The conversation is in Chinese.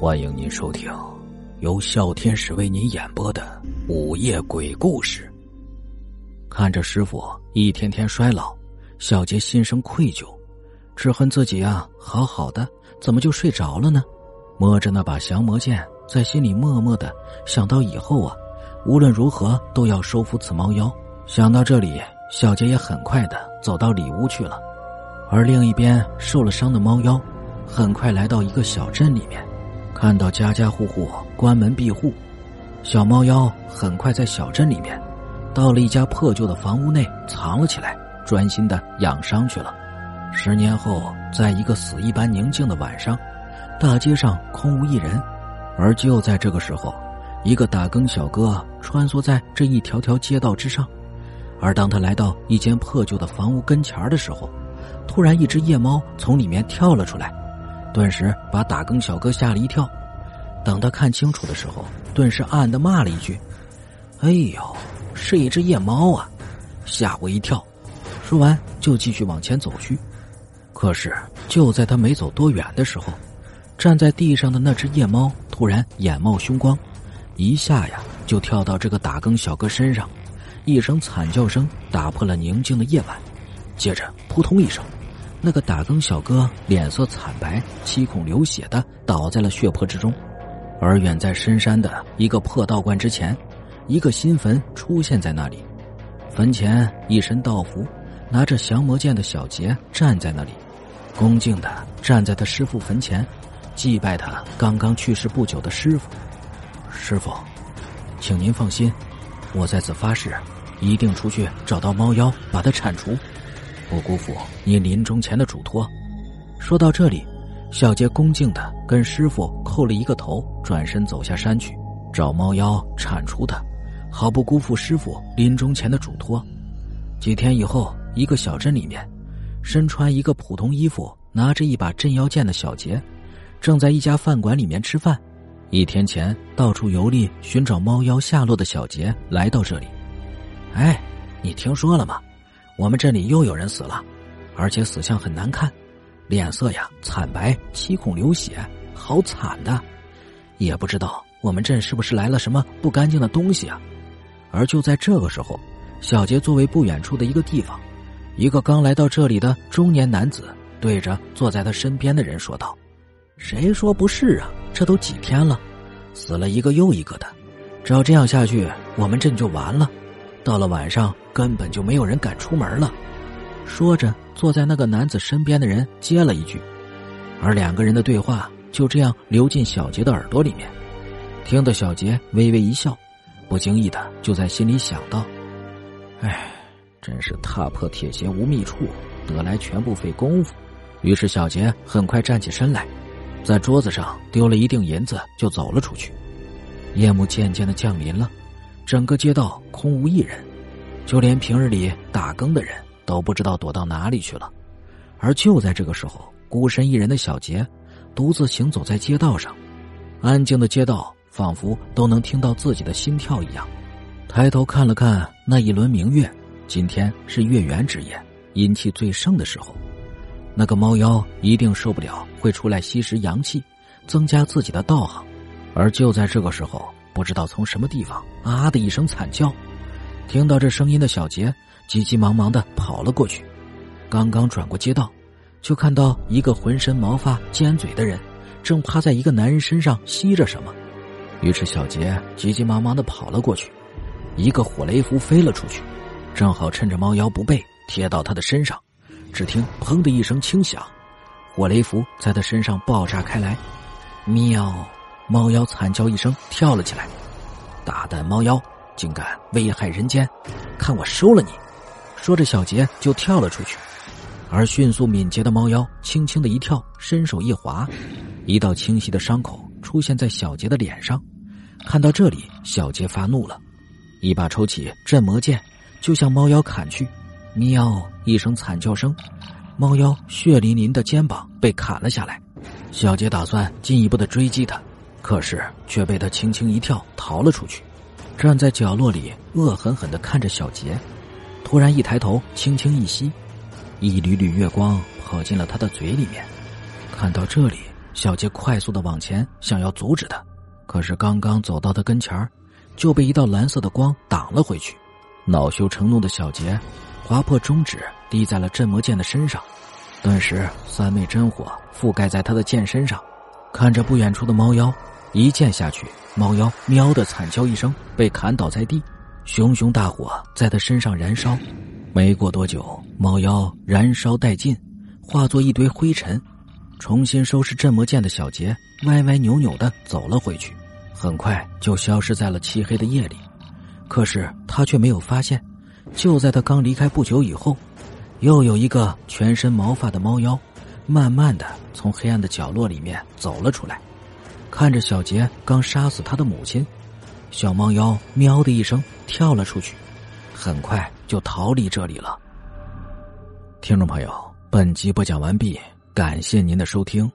欢迎您收听由笑天使为您演播的午夜鬼故事。看着师傅一天天衰老，小杰心生愧疚，只恨自己啊，好好的怎么就睡着了呢？摸着那把降魔剑，在心里默默的想到以后啊，无论如何都要收服此猫妖。想到这里，小杰也很快的走到里屋去了。而另一边受了伤的猫妖，很快来到一个小镇里面。看到家家户户关门闭户，小猫妖很快在小镇里面，到了一家破旧的房屋内藏了起来，专心的养伤去了。十年后，在一个死一般宁静的晚上，大街上空无一人，而就在这个时候，一个打更小哥穿梭在这一条条街道之上，而当他来到一间破旧的房屋跟前的时候，突然一只夜猫从里面跳了出来。顿时把打更小哥吓了一跳，等他看清楚的时候，顿时暗暗的骂了一句：“哎呦，是一只夜猫啊，吓我一跳！”说完就继续往前走去。可是就在他没走多远的时候，站在地上的那只夜猫突然眼冒凶光，一下呀就跳到这个打更小哥身上，一声惨叫声打破了宁静的夜晚，接着扑通一声。那个打更小哥脸色惨白，七孔流血的倒在了血泊之中，而远在深山的一个破道观之前，一个新坟出现在那里。坟前一身道服、拿着降魔剑的小杰站在那里，恭敬的站在他师傅坟前，祭拜他刚刚去世不久的师傅。师傅，请您放心，我在此发誓，一定出去找到猫妖，把它铲除。不辜负你临终前的嘱托。说到这里，小杰恭敬的跟师傅叩了一个头，转身走下山去找猫妖铲除他，好不辜负师傅临终前的嘱托。几天以后，一个小镇里面，身穿一个普通衣服、拿着一把镇妖剑的小杰，正在一家饭馆里面吃饭。一天前到处游历寻找猫妖下落的小杰来到这里。哎，你听说了吗？我们这里又有人死了，而且死相很难看，脸色呀惨白，七孔流血，好惨的！也不知道我们镇是不是来了什么不干净的东西啊？而就在这个时候，小杰作为不远处的一个地方，一个刚来到这里的中年男子对着坐在他身边的人说道：“谁说不是啊？这都几天了，死了一个又一个的，照这样下去，我们镇就完了。”到了晚上，根本就没有人敢出门了。说着，坐在那个男子身边的人接了一句，而两个人的对话就这样流进小杰的耳朵里面，听得小杰微微一笑，不经意的就在心里想到：“哎，真是踏破铁鞋无觅处，得来全不费工夫。”于是小杰很快站起身来，在桌子上丢了一锭银子，就走了出去。夜幕渐渐的降临了。整个街道空无一人，就连平日里打更的人都不知道躲到哪里去了。而就在这个时候，孤身一人的小杰独自行走在街道上，安静的街道仿佛都能听到自己的心跳一样。抬头看了看那一轮明月，今天是月圆之夜，阴气最盛的时候，那个猫妖一定受不了，会出来吸食阳气，增加自己的道行。而就在这个时候。不知道从什么地方啊的一声惨叫，听到这声音的小杰急急忙忙的跑了过去。刚刚转过街道，就看到一个浑身毛发尖嘴的人正趴在一个男人身上吸着什么。于是小杰急急忙忙的跑了过去，一个火雷符飞了出去，正好趁着猫妖不备贴到他的身上。只听“砰”的一声轻响，火雷符在他身上爆炸开来。喵。猫妖惨叫一声，跳了起来。大胆猫妖，竟敢危害人间，看我收了你！说着，小杰就跳了出去。而迅速敏捷的猫妖轻轻的一跳，伸手一划，一道清晰的伤口出现在小杰的脸上。看到这里，小杰发怒了，一把抽起镇魔剑，就向猫妖砍去。喵！一声惨叫声，猫妖血淋淋的肩膀被砍了下来。小杰打算进一步的追击他。可是却被他轻轻一跳逃了出去，站在角落里恶狠狠的看着小杰，突然一抬头轻轻一吸，一缕缕月光跑进了他的嘴里面。看到这里，小杰快速的往前，想要阻止他，可是刚刚走到他跟前就被一道蓝色的光挡了回去。恼羞成怒的小杰划破中指，滴在了镇魔剑的身上，顿时三昧真火覆盖在他的剑身上。看着不远处的猫妖，一剑下去，猫妖喵的惨叫一声，被砍倒在地。熊熊大火在他身上燃烧，没过多久，猫妖燃烧殆尽，化作一堆灰尘。重新收拾镇魔剑的小杰歪歪扭扭的走了回去，很快就消失在了漆黑的夜里。可是他却没有发现，就在他刚离开不久以后，又有一个全身毛发的猫妖，慢慢的从黑暗的角落里面走了出来。看着小杰刚杀死他的母亲，小猫妖喵的一声跳了出去，很快就逃离这里了。听众朋友，本集播讲完毕。感谢您的收听。